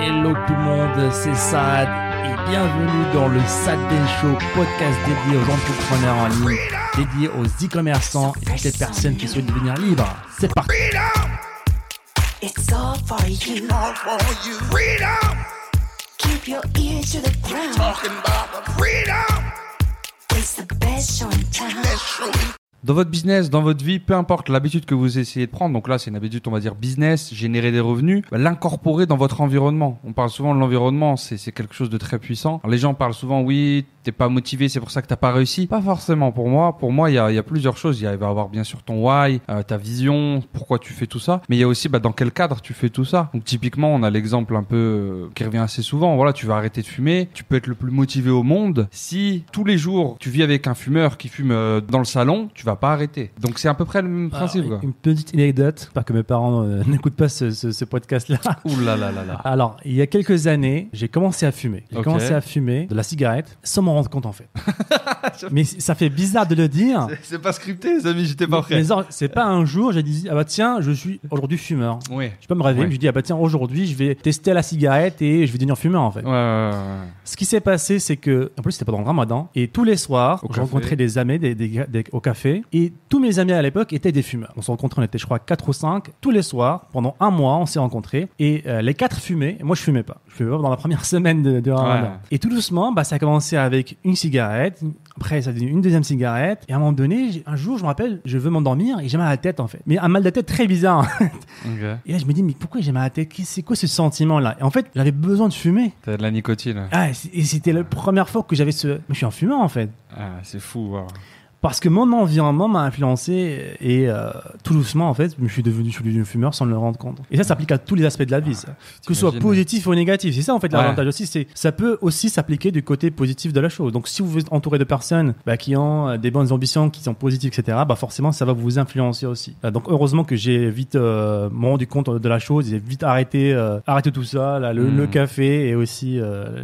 Hello tout le monde, c'est Sad et bienvenue dans le Sad Day Show, podcast dédié aux entrepreneurs en ligne, dédié aux e-commerçants et toutes les personnes qui souhaitent devenir libres. C'est parti. It's all for you. all for you. Freedom, Keep your ears to the ground. talking about the freedom. Dans votre business, dans votre vie, peu importe l'habitude que vous essayez de prendre, donc là c'est une habitude on va dire business, générer des revenus, bah, l'incorporer dans votre environnement. On parle souvent de l'environnement, c'est quelque chose de très puissant. Les gens parlent souvent oui, t'es pas motivé, c'est pour ça que t'as pas réussi. Pas forcément pour moi. Pour moi, il y a, y a plusieurs choses. Il va y avoir bien sûr ton why, euh, ta vision, pourquoi tu fais tout ça, mais il y a aussi bah, dans quel cadre tu fais tout ça. Donc typiquement, on a l'exemple un peu euh, qui revient assez souvent. Voilà, tu vas arrêter de fumer, tu peux être le plus motivé au monde. Si tous les jours tu vis avec un fumeur qui fume euh, dans le salon, tu vas pas arrêter. Donc c'est à peu près le même principe. Alors, quoi. une petite anecdote, pas que mes parents euh, n'écoutent pas ce, ce- ce podcast-là. Ouh là là là là. Alors, il y a quelques années, j'ai commencé à fumer. J'ai commencé à fumer de la cigarette sans m'en rendre compte en fait. Mais ça fait bizarre de le dire. C'est pas scripté, les amis, j'étais pas Mais genre, c'est pas un jour, j'ai dit, ah bah tiens, je suis aujourd'hui fumeur. Ouais. Je peux me réveiller, Ouais. je dis, ah bah tiens, aujourd'hui, je vais tester la cigarette et je vais devenir fumeur en fait. Ouais, ouais, ouais, ouais. Ce qui s'est passé, c'est que, en plus, c'était pendant le ramadan, et tous les soirs, café. rencontrais des amis des, des- des- au café, et tous mes amis à l'époque étaient des fumeurs. On s'est rencontrés, on était, je crois, 4 ou 5. Tous les soirs, pendant un mois, on s'est rencontrés, et euh, les quatre fumaient, et moi, je fumais pas. Je fumais pas pendant la première semaine de, de ramadan. Ouais. Et tout doucement, bah, ça a commencé avec une cigarette, après, ça a devenu une deuxième cigarette, et à un moment donné, un jour, je me rappelle, je veux m'endormir, et j'ai mal à la tête, en fait. Mais un mal de tête très bizarre. Et là, je me dis, mais pourquoi j'ai mal à la tête? C'est quoi ce sentiment-là? Et en fait, j'avais besoin de fumer. T'as de la nicotine. Ah, et c'était la première fois que j'avais ce. Mais je suis un fumeur en fait. Ah, c'est fou. ouais. Parce que mon environnement m'a influencé et euh, tout doucement en fait, je suis devenu, je suis devenu fumeur sans me le rendre compte. Et ça s'applique à tous les aspects de la vie, ça. que ce soit positif ou négatif. C'est ça en fait Ouais. l'avantage aussi. C'est ça peut aussi s'appliquer du côté positif de la chose. Donc si vous êtes entouré de personnes bah, qui ont euh, des bonnes ambitions, qui sont positives, etc. Bah forcément ça va vous influencer aussi. Euh, donc heureusement que j'ai vite euh, me rendu compte de la chose, j'ai vite arrêté, euh, arrêté tout ça, là, le, Mm. le café et aussi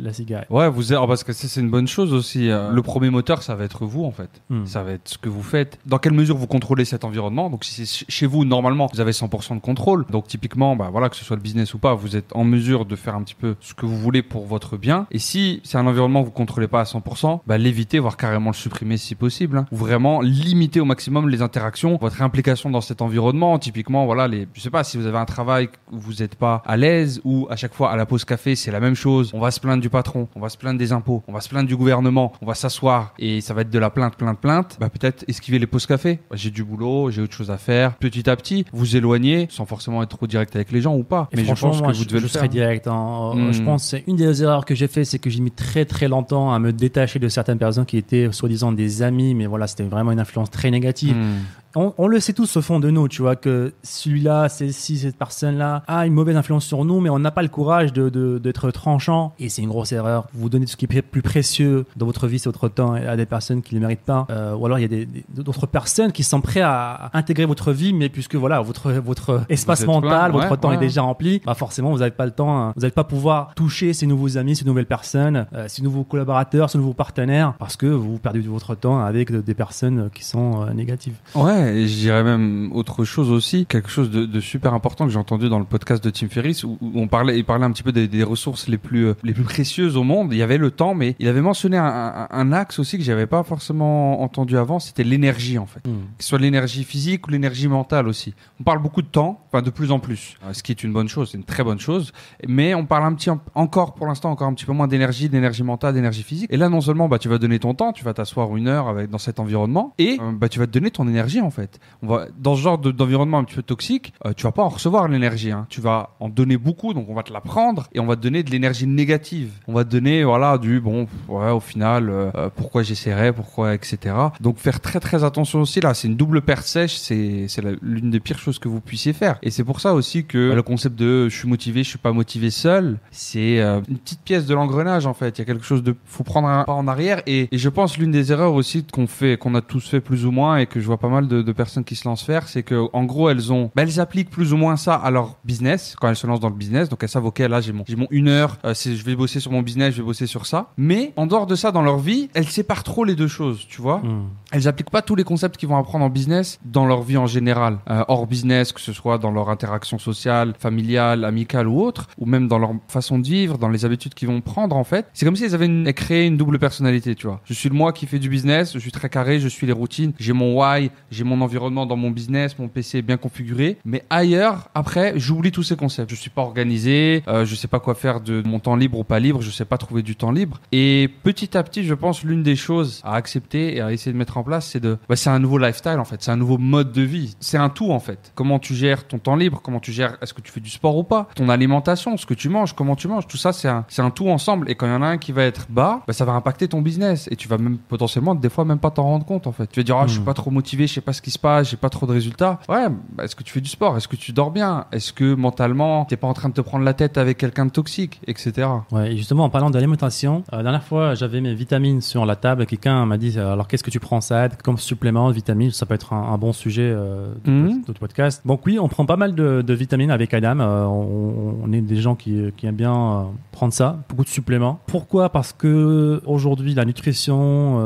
la cigarette. Ouais, vous oh, parce que c'est une bonne chose aussi. euh, Le premier moteur, ça va être vous en fait. Hmm. Ça va être ce que vous faites. Dans quelle mesure vous contrôlez cet environnement? Donc si c'est ch- chez vous, normalement, vous avez 100% de contrôle. Donc typiquement, bah voilà, que ce soit le business ou pas, vous êtes en mesure de faire un petit peu ce que vous voulez pour votre bien. Et si c'est un environnement que vous contrôlez pas à 100%, bah l'éviter, voire carrément le supprimer si possible. hein. Ou vraiment limiter au maximum les interactions, votre implication dans cet environnement. Typiquement, voilà, les, je sais pas, si vous avez un travail où vous n'êtes pas à l'aise ou à chaque fois à la pause café, c'est la même chose. On va se plaindre du patron, on va se plaindre des impôts, on va se plaindre du gouvernement, on va s'asseoir et ça va être de la plainte, plainte, plainte. Bah peut-être esquiver les pauses café. Bah, j'ai du boulot, j'ai autre chose à faire. Petit à petit, vous éloignez sans forcément être trop direct avec les gens ou pas. Et Mais je franchement, pense que vous je, devez je le serai faire. direct. hein. Mm. Je pense que c'est une des erreurs que j'ai fait, c'est que j'ai mis très très longtemps à me détacher de certaines personnes qui étaient soi-disant des amis, mais voilà, c'était vraiment une influence très négative. Hmm. On, on le sait tous au fond de nous, tu vois, que celui-là, si cette personne-là a une mauvaise influence sur nous, mais on n'a pas le courage de de- d'être tranchant. Et c'est une grosse erreur. Vous donnez tout ce qui est plus précieux dans votre vie, c'est votre temps, à des personnes qui ne le méritent pas. Euh, ou alors il y a d'autres personnes qui sont prêtes à intégrer votre vie, mais puisque voilà, votre votre espace mental, plein, votre ouais, temps ouais. est déjà rempli, bah forcément vous n'avez pas le temps, hein. vous n'allez pas pouvoir toucher ces nouveaux amis, ces nouvelles personnes, euh, ces nouveaux collaborateurs, ces nouveaux partenaires, parce que vous perdez votre temps avec de- des personnes qui sont euh, négatives. Ouais, et je dirais même autre chose aussi, quelque chose de, de super important que j'ai entendu dans le podcast de Tim Ferriss où, où on parlait, il parlait un petit peu des, des ressources les plus euh, les plus précieuses au monde. Il y avait le temps, mais il avait mentionné un, un- un axe aussi que j'avais pas forcément entendu avant, c'était l'énergie en fait. Que ce soit l'énergie physique ou l'énergie mentale aussi. On parle beaucoup de temps, enfin de plus en plus, euh, ce qui est une bonne chose, c'est une très bonne chose, mais on parle un petit encore pour l'instant encore un petit peu moins d'énergie, d'énergie mentale, d'énergie physique. Et là non seulement bah tu vas donner ton temps, tu vas t'asseoir une heure avec dans cet environnement et euh, bah tu vas te donner ton énergie en fait. On va dans ce genre de- d'environnement un petit peu toxique, euh, tu vas pas en recevoir l'énergie, hein. tu vas en donner beaucoup, donc on va te la prendre et on va te donner de l'énergie négative. On va te donner voilà du bon au final euh, euh, pourquoi j'essaierai, pourquoi etc. Donc faire très très attention aussi là, c'est une double paire sèche, c'est l'une des pires choses que vous puissiez faire. Et c'est pour ça aussi que le concept de je suis motivé, je suis pas motivé seul, c'est euh, une petite pièce de l'engrenage en fait. Il y a quelque chose de faut prendre un pas en arrière et, et je pense l'une des erreurs aussi qu'on fait, qu'on a tous fait plus ou moins et que je vois pas mal de de, de personnes qui se lancent faire, c'est que en gros elles ont, bah, elles appliquent plus ou moins ça à leur business quand elles se lancent dans le business. Donc elles savent ok là j'ai mon j'ai mon une heure, euh, je vais bosser sur mon business, je vais bosser sur ça. Mais en dehors de ça dans leur vie, elles séparent trop les deux choses, tu vois. Hmm. Elles appliquent pas tous les concepts qu'ils vont apprendre en business dans leur vie en général, Euh, hors business, que ce soit dans leur interaction sociale, familiale, amicale ou autre, ou même dans leur façon de vivre, dans les habitudes qu'ils vont prendre en fait. C'est comme si elles avaient une- créé une double personnalité, tu vois. Je suis le moi qui fait du business, je suis très carré, je suis les routines, j'ai mon why, j'ai mon environnement dans mon business, mon PC est bien configuré, mais ailleurs, après, j'oublie tous ces concepts. Je suis pas organisé, euh, je sais pas quoi faire de mon temps libre ou pas libre, je sais pas trouver du temps libre. Et petit à petit, je pense l'une des choses à accepter et à essayer de mettre en place, c'est de, bah, c'est un nouveau lifestyle en fait, c'est un nouveau mode de vie, c'est un tout en fait. Comment tu gères ton temps libre, comment tu gères, est-ce que tu fais du sport ou pas, ton alimentation, ce que tu manges, comment tu manges, tout ça c'est un, c'est un tout ensemble. Et quand il y en a un qui va être bas, bah, ça va impacter ton business et tu vas même potentiellement des fois même pas t'en rendre compte en fait. Tu vas dire, ah, je suis Hmm. pas trop motivé, je sais pas ce qui se passe, j'ai pas trop de résultats. Ouais, bah, est-ce que tu fais du sport, est-ce que tu dors bien, est-ce que mentalement t'es pas en train de te prendre la tête avec quelqu'un de toxique, etc. Ouais, et justement, en parlant d'alimentation, euh, la dernière fois, j'avais mes vitamines sur la table. Quelqu'un m'a dit euh, alors, qu'est-ce que tu prends? Ça comme supplément de vitamines Ça peut être un, un bon sujet euh, de, Mhm. de podcast. Donc, oui, on prend pas mal de, de vitamines avec Adam. Euh, on, on est des gens qui, qui aiment bien prendre ça, beaucoup de suppléments. Pourquoi? Parce que aujourd'hui, la nutrition,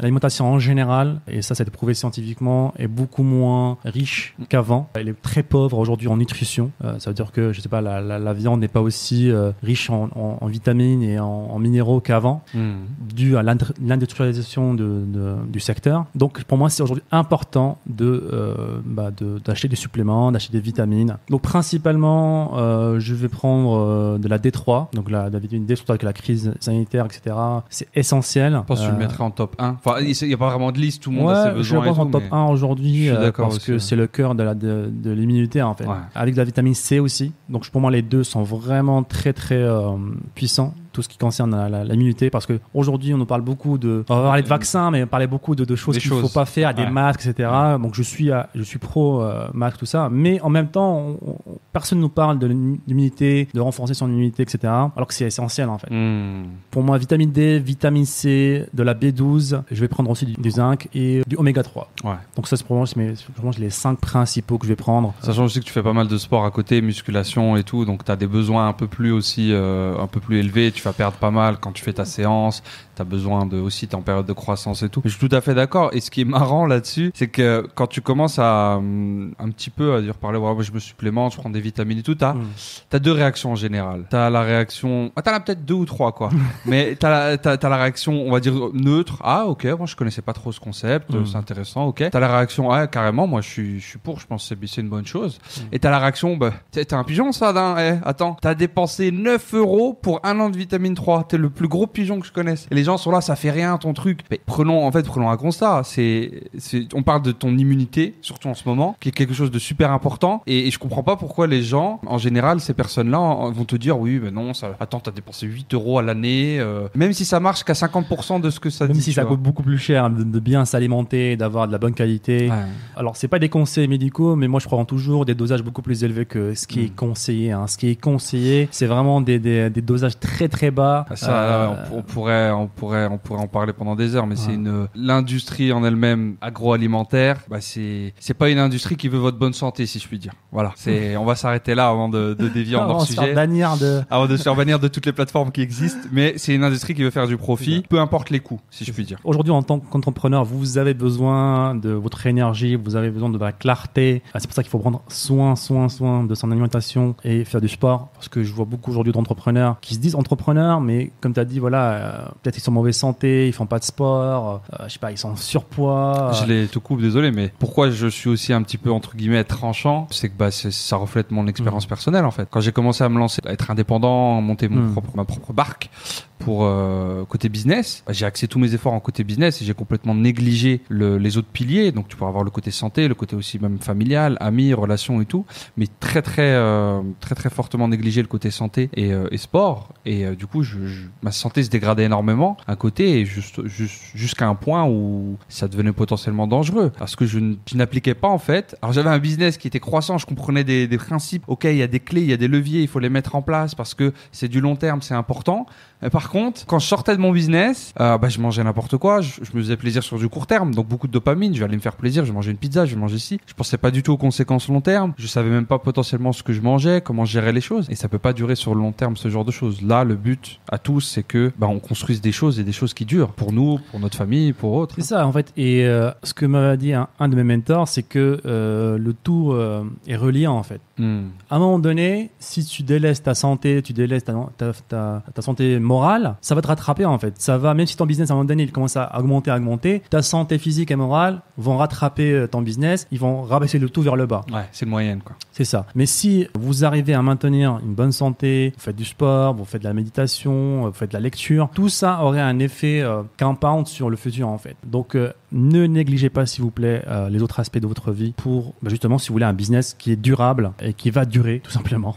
l'alimentation en général, et ça, ça a été prouvé scientifiquement, est beaucoup moins riche qu'avant. Elle est très pauvre aujourd'hui en nutrition. Euh, ça veut dire que, je sais pas, la, la, la viande n'est pas aussi euh, riche en, en- en vitamines et en, en minéraux qu'avant, dû à l'industrialisation de, de- du secteur. Donc, pour moi, c'est aujourd'hui important de euh, bah, de- d'acheter des suppléments, d'acheter des vitamines. Donc, principalement, je vais prendre de la D3, donc la, la vitamine D, surtout avec la crise sanitaire, etc. C'est essentiel. Je pense que tu le mettrais en top 1. Enfin, il n'y a pas vraiment de liste, tout le monde a ses Ouais, je le top mais- 1 Je aujourd'hui euh, parce aussi, que ouais. c'est le cœur de la de, de l'immunité en fait. Ouais. Avec de la vitamine C aussi. Donc pour moi les deux sont vraiment très très euh, puissants tout ce qui concerne la- la- l'immunité parce que aujourd'hui on nous parle beaucoup de on va parler de vaccins mais on parlait beaucoup de, de choses Des qu'il faut choses. pas faire des Ouais. masques etc donc je suis à- je suis pro euh, masque tout ça mais en même temps on- personne nous parle de l'immunité de renforcer son immunité etc alors que c'est essentiel en fait Hmm. pour moi, vitamine D, vitamine C, de la B12, je vais prendre aussi du, du zinc et du oméga 3. Ouais. Donc ça, c'est pour moi, mes- les cinq principaux que je vais prendre. Sachant aussi que tu fais pas mal de sport à côté, musculation et tout, donc tu as des besoins un peu plus aussi euh, un peu plus élevés, tu vas perdre pas mal quand tu fais ta séance, tu as besoin de aussi t'es en période de croissance et tout. Je suis tout à fait d'accord et ce qui est marrant là-dessus, c'est que quand tu commences à hum, un petit peu à dire parler ouais, je me supplémente, je prends des vitamines et tout, tu as, Mm. deux réactions en général. Tu as la réaction ah, tu as peut-être deux ou trois quoi. Mais tu as, la réaction, on va dire neutre. Ah OK, moi je connaissais pas trop ce concept, Mm. c'est intéressant, OK. Tu as la réaction ah carrément, moi je suis je suis pour, je pense que c'est- c'est une bonne chose. Mm. Et t'as la réaction, bah, t'es un pigeon, ça, d'un, eh, attends, t'as dépensé 9 euros pour un an de vitamine 3. T'es le plus gros pigeon que je connaisse. Et les gens sont là, ça fait rien, ton truc. Mais prenons, en fait, prenons un constat. C'est, c'est, on parle de ton immunité, surtout en ce moment, qui est quelque chose de super important. Et, et je comprends pas pourquoi les gens, en général, ces personnes-là, vont te dire, oui, mais non, ça, attends, t'as dépensé 8 euros à l'année, euh, même si ça marche qu'à 50% de ce que ça Même dit. si ça vois. coûte beaucoup plus cher de, de bien s'alimenter, d'avoir de la bonne qualité. Ouais. Alors, c'est pas des conseils médicaux, mais moi, je prends toujours des dosages beaucoup plus élevés que ce qui est conseillé. hein. Ce qui est conseillé, c'est vraiment des, des, des dosages très très bas. Ah, Ça, Euh, on, on pourrait, on pourrait, on pourrait en parler pendant des heures, mais c'est une l'industrie en elle-même agroalimentaire. Bah, c'est, c'est pas une industrie qui veut votre bonne santé, si je puis dire. Voilà. C'est, on va s'arrêter là avant de, de dévier en hors se faire sujet. de. Avant de se faire bannir de toutes les plateformes qui existent, mais c'est une industrie qui veut faire du profit, peu importe les coûts, si je puis dire. Aujourd'hui, en tant qu'entrepreneur, vous avez besoin de votre énergie, vous avez besoin de la clarté. Ah, C'est pour ça qu'il faut prendre soin, soin, soin de son alimentation et faire du sport. Parce que je vois beaucoup aujourd'hui d'entrepreneurs qui se disent entrepreneurs, mais comme tu as dit, voilà, euh, peut-être ils sont en mauvaise santé, ils font pas de sport, euh, je sais pas, ils sont en surpoids. Je les te coupe, désolé, mais pourquoi je suis aussi un petit peu entre guillemets tranchant, c'est que bah ça reflète mon expérience Mhm. personnelle en fait. Quand j'ai commencé à me lancer, à être indépendant, monter mon Mhm. propre ma propre barque euh, côté business, j'ai axé tous mes efforts en côté business et j'ai complètement négligé le- les autres piliers. Donc tu pourras avoir le côté santé, le côté aussi même familial, amis, relations et tout, mais très très euh, très très fortement négligé le côté santé et, euh, sport. Et du coup, ma santé se dégradait énormément à côté et juste, jusqu'à un point où ça devenait potentiellement dangereux parce que je, n'appliquais pas en fait. Alors j'avais un business qui était croissant, je comprenais des principes. Ok, il y a des clés, il y a des leviers, il faut les mettre en place parce que c'est du long terme, c'est important. Mais par contre quand je sortais de mon business, euh, bah, je mangeais n'importe quoi, je, je me faisais plaisir sur du court terme, donc beaucoup de dopamine, je vais aller me faire plaisir, je vais manger une pizza, je vais manger ci. Je pensais pas du tout aux conséquences long terme, je savais même pas potentiellement ce que je mangeais, comment gérais les choses, et ça peut pas durer sur le long terme ce genre de choses. Là, le but à tous, c'est que bah, on construise des choses et des choses qui durent pour nous, pour notre famille, pour autres. C'est ça, en fait. Et euh, ce que m'a dit un, un de mes mentors, c'est que euh, le tout euh, est reliant, en fait. Hmm. À un moment donné, si tu délaisses ta santé, tu délaisses ta, ta, ta, ta santé morale, ça va te rattraper, en fait. Ça va, même si ton business, à un moment donné, il commence à augmenter, à augmenter, ta santé physique et morale vont rattraper euh, ton business, ils vont rabaisser le tout vers le bas. Ouais, c'est le moyen, quoi. C'est ça. Mais si vous arrivez à maintenir une bonne santé, vous faites du sport, vous faites de la méditation, vous faites de la lecture, tout ça aurait un effet euh, compound sur le futur en fait. Donc euh, ne négligez pas s'il vous plaît euh, les autres aspects de votre vie pour bah, justement si vous voulez un business qui est durable et qui va durer tout simplement.